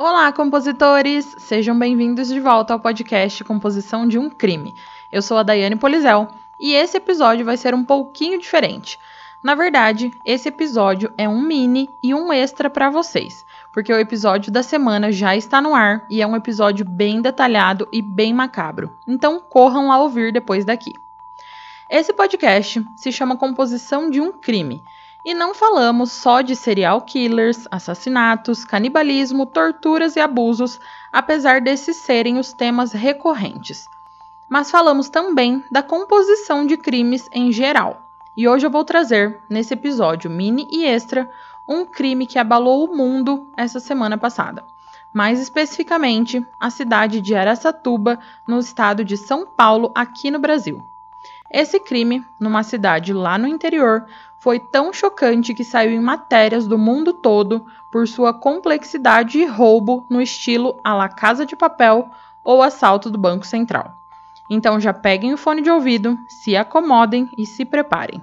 Olá, compositores! Sejam bem-vindos de volta ao podcast Composição de um Crime. Eu sou a Daiane Polizel e esse episódio vai ser um pouquinho diferente. Na verdade, esse episódio é um mini e um extra para vocês, porque o episódio da semana já está no ar e é um episódio bem detalhado e bem macabro. Então corram lá ouvir depois daqui. Esse podcast se chama Composição de um Crime e não falamos só de serial killers, assassinatos, canibalismo, torturas e abusos, apesar desses serem os temas recorrentes. Mas falamos também da composição de crimes em geral. E hoje eu vou trazer, nesse episódio mini e extra, um crime que abalou o mundo essa semana passada. Mais especificamente, a cidade de Aracatuba, no estado de São Paulo, aqui no Brasil. Esse crime, numa cidade lá no interior, foi tão chocante que saiu em matérias do mundo todo por sua complexidade e roubo no estilo a la Casa de Papel ou assalto do Banco Central. Então já peguem o fone de ouvido, se acomodem e se preparem.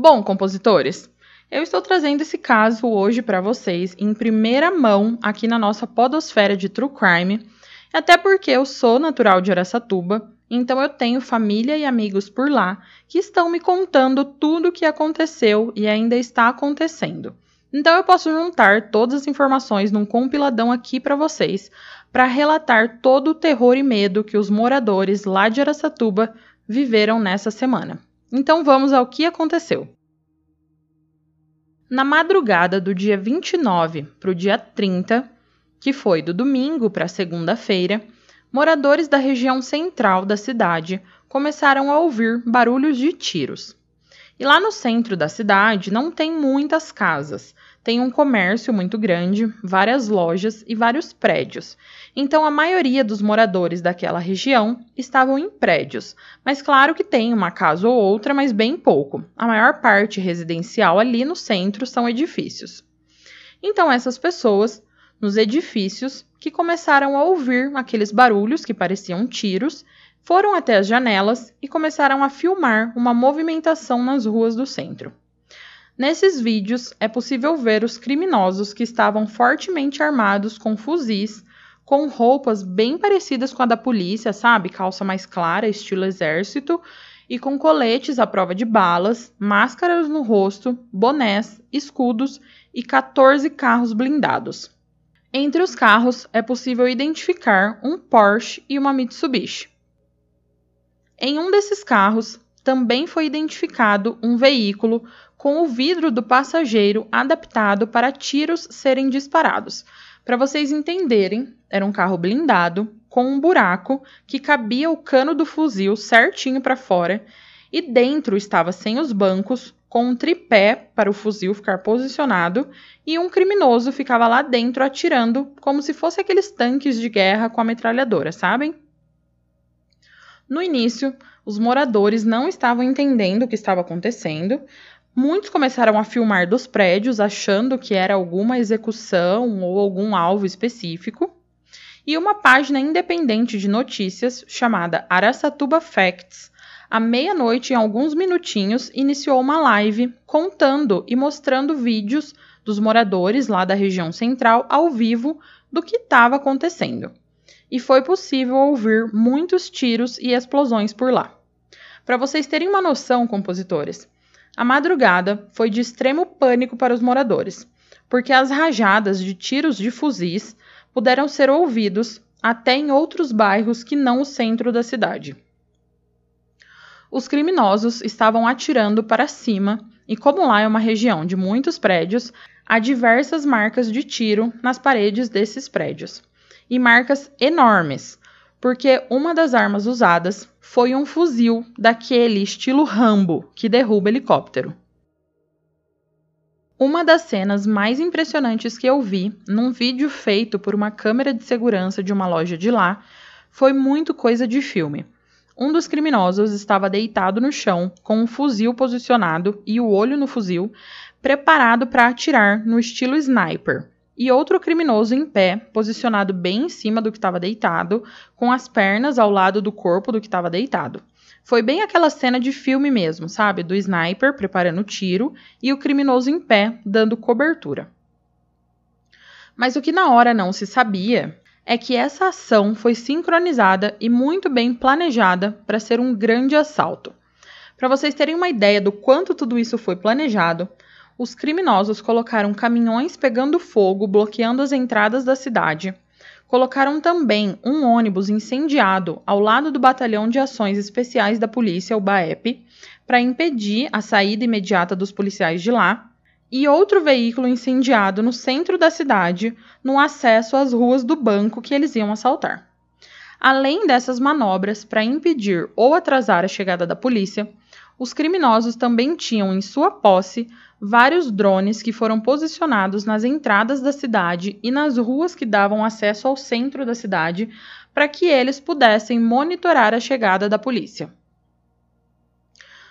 Bom, compositores, eu estou trazendo esse caso hoje para vocês em primeira mão aqui na nossa podosfera de True Crime, até porque eu sou natural de Aracatuba, então eu tenho família e amigos por lá que estão me contando tudo o que aconteceu e ainda está acontecendo. Então eu posso juntar todas as informações num compiladão aqui para vocês, para relatar todo o terror e medo que os moradores lá de Aracatuba viveram nessa semana. Então vamos ao que aconteceu. Na madrugada do dia 29 para o dia 30, que foi do domingo para segunda-feira, moradores da região central da cidade começaram a ouvir barulhos de tiros. E lá no centro da cidade não tem muitas casas, tem um comércio muito grande, várias lojas e vários prédios. Então a maioria dos moradores daquela região estavam em prédios, mas claro que tem uma casa ou outra, mas bem pouco. A maior parte residencial ali no centro são edifícios. Então essas pessoas nos edifícios que começaram a ouvir aqueles barulhos que pareciam tiros, foram até as janelas e começaram a filmar uma movimentação nas ruas do centro. Nesses vídeos é possível ver os criminosos que estavam fortemente armados com fuzis, com roupas bem parecidas com a da polícia, sabe? Calça mais clara, estilo exército, e com coletes à prova de balas, máscaras no rosto, bonés, escudos e 14 carros blindados. Entre os carros é possível identificar um Porsche e uma Mitsubishi. Em um desses carros também foi identificado um veículo com o vidro do passageiro adaptado para tiros serem disparados. Para vocês entenderem, era um carro blindado com um buraco que cabia o cano do fuzil certinho para fora e dentro estava sem os bancos, com um tripé para o fuzil ficar posicionado e um criminoso ficava lá dentro atirando como se fosse aqueles tanques de guerra com a metralhadora, sabem? No início, os moradores não estavam entendendo o que estava acontecendo, Muitos começaram a filmar dos prédios achando que era alguma execução ou algum alvo específico. E uma página independente de notícias chamada Aracatuba Facts, à meia-noite, em alguns minutinhos, iniciou uma live contando e mostrando vídeos dos moradores lá da região central ao vivo do que estava acontecendo. E foi possível ouvir muitos tiros e explosões por lá. Para vocês terem uma noção, compositores, a madrugada foi de extremo pânico para os moradores, porque as rajadas de tiros de fuzis puderam ser ouvidos até em outros bairros que não o centro da cidade. Os criminosos estavam atirando para cima e, como lá é uma região de muitos prédios, há diversas marcas de tiro nas paredes desses prédios. E marcas enormes, porque uma das armas usadas foi um fuzil daquele estilo Rambo que derruba helicóptero. Uma das cenas mais impressionantes que eu vi num vídeo feito por uma câmera de segurança de uma loja de lá foi muito coisa de filme. Um dos criminosos estava deitado no chão, com um fuzil posicionado e o olho no fuzil, preparado para atirar no estilo sniper. E outro criminoso em pé, posicionado bem em cima do que estava deitado, com as pernas ao lado do corpo do que estava deitado. Foi bem aquela cena de filme mesmo, sabe? Do sniper preparando o tiro e o criminoso em pé dando cobertura. Mas o que na hora não se sabia é que essa ação foi sincronizada e muito bem planejada para ser um grande assalto. Para vocês terem uma ideia do quanto tudo isso foi planejado, os criminosos colocaram caminhões pegando fogo, bloqueando as entradas da cidade, colocaram também um ônibus incendiado ao lado do Batalhão de Ações Especiais da Polícia, o BAEP, para impedir a saída imediata dos policiais de lá, e outro veículo incendiado no centro da cidade, no acesso às ruas do banco que eles iam assaltar. Além dessas manobras para impedir ou atrasar a chegada da polícia, os criminosos também tinham em sua posse vários drones que foram posicionados nas entradas da cidade e nas ruas que davam acesso ao centro da cidade para que eles pudessem monitorar a chegada da polícia.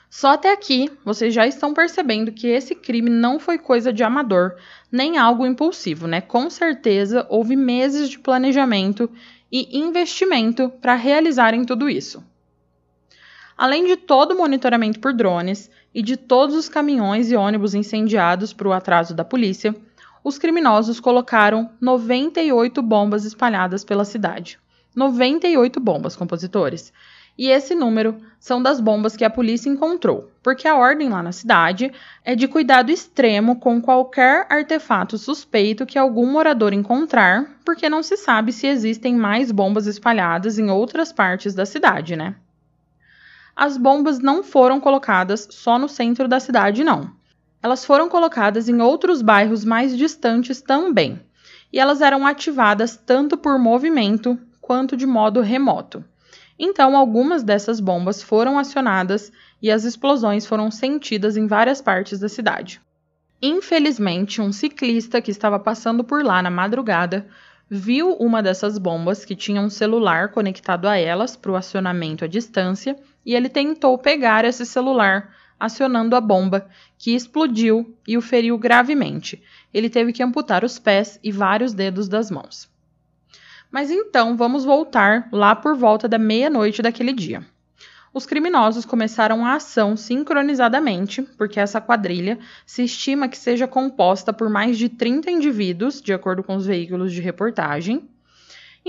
Só até aqui vocês já estão percebendo que esse crime não foi coisa de amador, nem algo impulsivo, né? Com certeza houve meses de planejamento e investimento para realizarem tudo isso. Além de todo o monitoramento por drones, e de todos os caminhões e ônibus incendiados para o atraso da polícia, os criminosos colocaram 98 bombas espalhadas pela cidade. 98 bombas, compositores. E esse número são das bombas que a polícia encontrou, porque a ordem lá na cidade é de cuidado extremo com qualquer artefato suspeito que algum morador encontrar, porque não se sabe se existem mais bombas espalhadas em outras partes da cidade, né? As bombas não foram colocadas só no centro da cidade, não. Elas foram colocadas em outros bairros mais distantes também, e elas eram ativadas tanto por movimento quanto de modo remoto. Então, algumas dessas bombas foram acionadas e as explosões foram sentidas em várias partes da cidade. Infelizmente, um ciclista que estava passando por lá na madrugada viu uma dessas bombas que tinha um celular conectado a elas para o acionamento à distância e ele tentou pegar esse celular, acionando a bomba, que explodiu e o feriu gravemente. Ele teve que amputar os pés e vários dedos das mãos. Mas então vamos voltar lá por volta da meia-noite daquele dia. Os criminosos começaram a ação sincronizadamente, porque essa quadrilha se estima que seja composta por mais de 30 indivíduos, de acordo com os veículos de reportagem.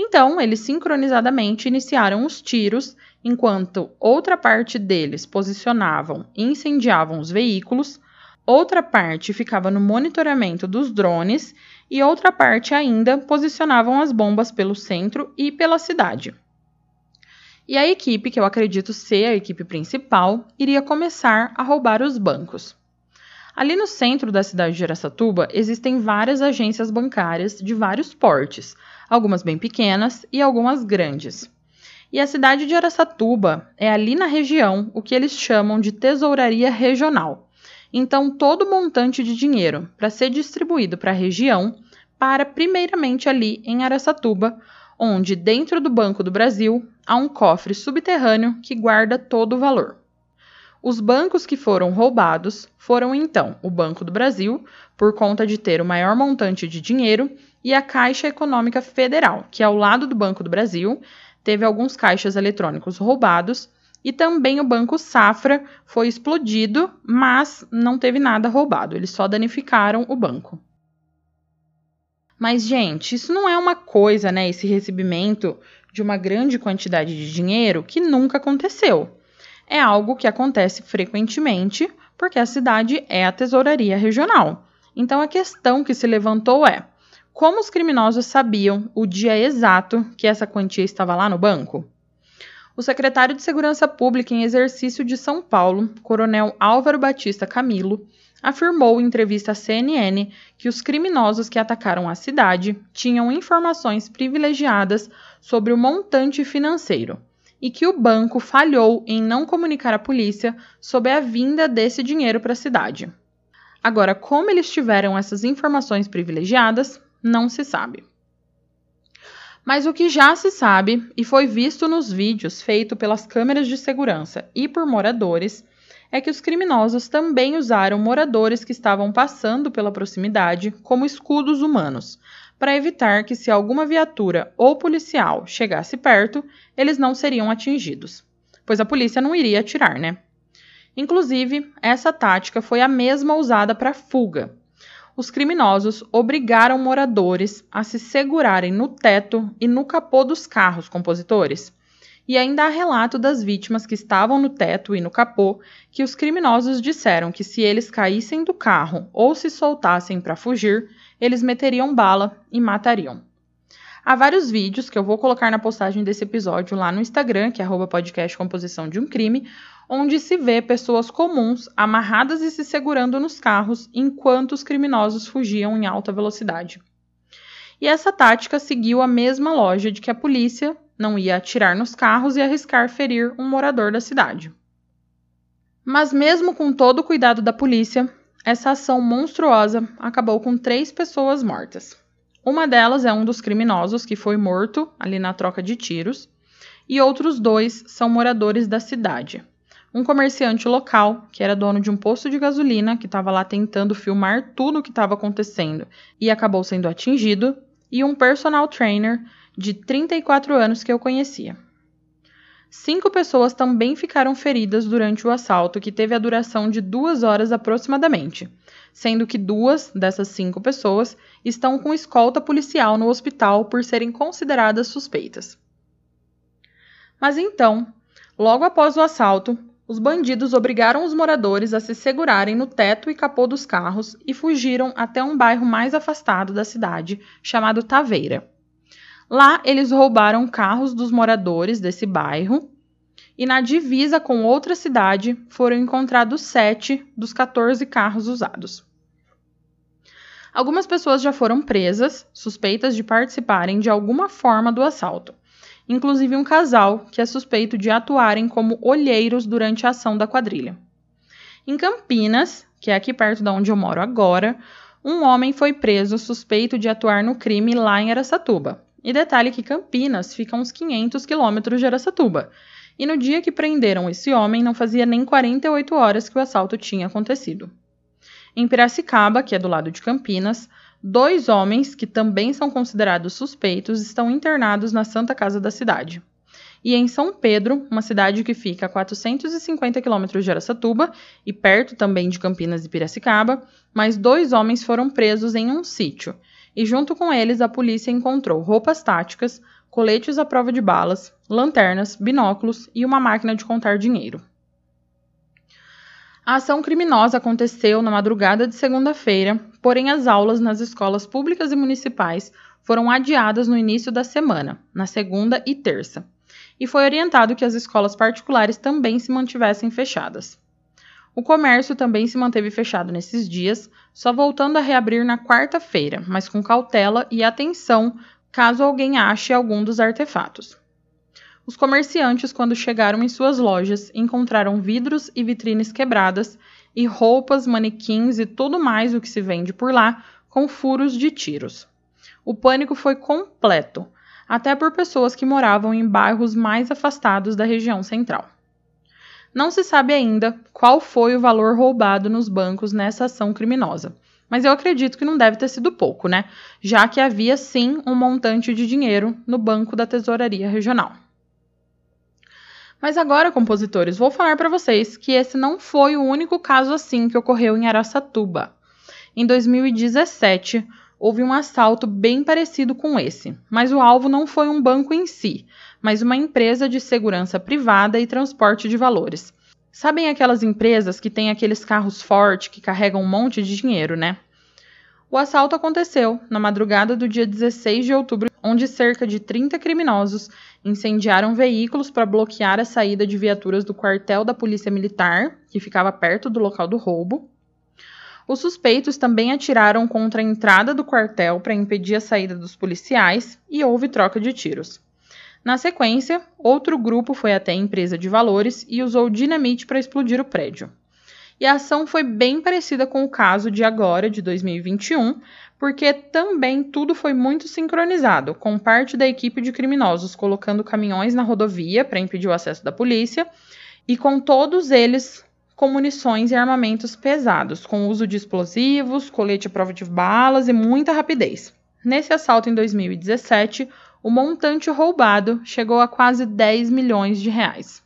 Então, eles sincronizadamente iniciaram os tiros enquanto outra parte deles posicionavam e incendiavam os veículos, outra parte ficava no monitoramento dos drones e outra parte ainda posicionavam as bombas pelo centro e pela cidade. E a equipe, que eu acredito ser a equipe principal, iria começar a roubar os bancos. Ali no centro da cidade de Aracatuba existem várias agências bancárias de vários portes, algumas bem pequenas e algumas grandes. E a cidade de Aracatuba é ali na região o que eles chamam de tesouraria regional. Então, todo montante de dinheiro para ser distribuído para a região para primeiramente ali em Aracatuba, onde dentro do Banco do Brasil há um cofre subterrâneo que guarda todo o valor. Os bancos que foram roubados foram então o Banco do Brasil, por conta de ter o maior montante de dinheiro, e a Caixa Econômica Federal, que ao lado do Banco do Brasil teve alguns caixas eletrônicos roubados e também o Banco Safra foi explodido, mas não teve nada roubado, eles só danificaram o banco. Mas, gente, isso não é uma coisa, né? Esse recebimento de uma grande quantidade de dinheiro que nunca aconteceu. É algo que acontece frequentemente porque a cidade é a tesouraria regional. Então, a questão que se levantou é: como os criminosos sabiam o dia exato que essa quantia estava lá no banco? O secretário de Segurança Pública em exercício de São Paulo, Coronel Álvaro Batista Camilo, afirmou em entrevista à CNN que os criminosos que atacaram a cidade tinham informações privilegiadas sobre o montante financeiro e que o banco falhou em não comunicar à polícia sobre a vinda desse dinheiro para a cidade. Agora, como eles tiveram essas informações privilegiadas, não se sabe. Mas o que já se sabe e foi visto nos vídeos feitos pelas câmeras de segurança e por moradores é que os criminosos também usaram moradores que estavam passando pela proximidade como escudos humanos, para evitar que, se alguma viatura ou policial chegasse perto, eles não seriam atingidos, pois a polícia não iria atirar, né? Inclusive, essa tática foi a mesma usada para fuga, os criminosos obrigaram moradores a se segurarem no teto e no capô dos carros compositores. E ainda há relato das vítimas que estavam no teto e no capô que os criminosos disseram que se eles caíssem do carro ou se soltassem para fugir, eles meteriam bala e matariam. Há vários vídeos que eu vou colocar na postagem desse episódio lá no Instagram, que é podcast composição de um crime, onde se vê pessoas comuns amarradas e se segurando nos carros enquanto os criminosos fugiam em alta velocidade. E essa tática seguiu a mesma loja de que a polícia não ia atirar nos carros e arriscar ferir um morador da cidade. Mas, mesmo com todo o cuidado da polícia, essa ação monstruosa acabou com três pessoas mortas. Uma delas é um dos criminosos que foi morto ali na troca de tiros, e outros dois são moradores da cidade, um comerciante local, que era dono de um posto de gasolina, que estava lá tentando filmar tudo o que estava acontecendo e acabou sendo atingido, e um personal trainer de 34 anos que eu conhecia. Cinco pessoas também ficaram feridas durante o assalto, que teve a duração de duas horas aproximadamente, sendo que duas dessas cinco pessoas estão com escolta policial no hospital por serem consideradas suspeitas. Mas então, logo após o assalto, os bandidos obrigaram os moradores a se segurarem no teto e capô dos carros e fugiram até um bairro mais afastado da cidade, chamado Taveira. Lá, eles roubaram carros dos moradores desse bairro e na divisa com outra cidade foram encontrados sete dos 14 carros usados. Algumas pessoas já foram presas, suspeitas de participarem de alguma forma do assalto inclusive um casal que é suspeito de atuarem como olheiros durante a ação da quadrilha. Em Campinas, que é aqui perto de onde eu moro agora, um homem foi preso suspeito de atuar no crime lá em Aracatuba. E detalhe que Campinas fica a uns 500 quilômetros de Aracatuba. E no dia que prenderam esse homem, não fazia nem 48 horas que o assalto tinha acontecido. Em Piracicaba, que é do lado de Campinas, Dois homens, que também são considerados suspeitos, estão internados na Santa Casa da cidade. E em São Pedro, uma cidade que fica a 450 quilômetros de Aracatuba e perto também de Campinas e Piracicaba, mais dois homens foram presos em um sítio. E junto com eles, a polícia encontrou roupas táticas, coletes à prova de balas, lanternas, binóculos e uma máquina de contar dinheiro. A ação criminosa aconteceu na madrugada de segunda-feira, porém as aulas nas escolas públicas e municipais foram adiadas no início da semana, na segunda e terça, e foi orientado que as escolas particulares também se mantivessem fechadas. O comércio também se manteve fechado nesses dias, só voltando a reabrir na quarta-feira, mas com cautela e atenção caso alguém ache algum dos artefatos. Os comerciantes, quando chegaram em suas lojas, encontraram vidros e vitrines quebradas e roupas, manequins e tudo mais o que se vende por lá com furos de tiros. O pânico foi completo, até por pessoas que moravam em bairros mais afastados da região central. Não se sabe ainda qual foi o valor roubado nos bancos nessa ação criminosa, mas eu acredito que não deve ter sido pouco, né? Já que havia sim um montante de dinheiro no banco da Tesouraria Regional. Mas agora, compositores, vou falar para vocês que esse não foi o único caso assim que ocorreu em Araçatuba. Em 2017, houve um assalto bem parecido com esse, mas o alvo não foi um banco em si, mas uma empresa de segurança privada e transporte de valores. Sabem aquelas empresas que têm aqueles carros fortes que carregam um monte de dinheiro, né? O assalto aconteceu na madrugada do dia 16 de outubro, onde cerca de 30 criminosos incendiaram veículos para bloquear a saída de viaturas do quartel da Polícia Militar, que ficava perto do local do roubo. Os suspeitos também atiraram contra a entrada do quartel para impedir a saída dos policiais e houve troca de tiros. Na sequência, outro grupo foi até a empresa de valores e usou dinamite para explodir o prédio. E a ação foi bem parecida com o caso de agora, de 2021, porque também tudo foi muito sincronizado, com parte da equipe de criminosos colocando caminhões na rodovia para impedir o acesso da polícia e com todos eles com munições e armamentos pesados, com uso de explosivos, colete à prova de balas e muita rapidez. Nesse assalto em 2017, o montante roubado chegou a quase 10 milhões de reais.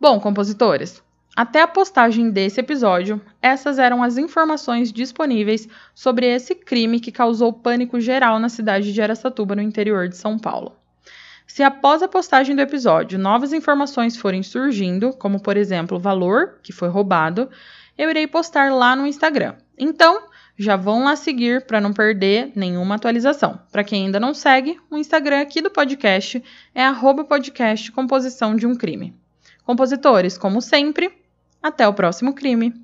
Bom, compositores, até a postagem desse episódio, essas eram as informações disponíveis sobre esse crime que causou pânico geral na cidade de Aracatuba, no interior de São Paulo. Se após a postagem do episódio novas informações forem surgindo, como por exemplo o valor que foi roubado, eu irei postar lá no Instagram. Então, já vão lá seguir para não perder nenhuma atualização. Para quem ainda não segue, o Instagram aqui do podcast é podcast Composição de um Crime. Compositores, como sempre, até o próximo crime!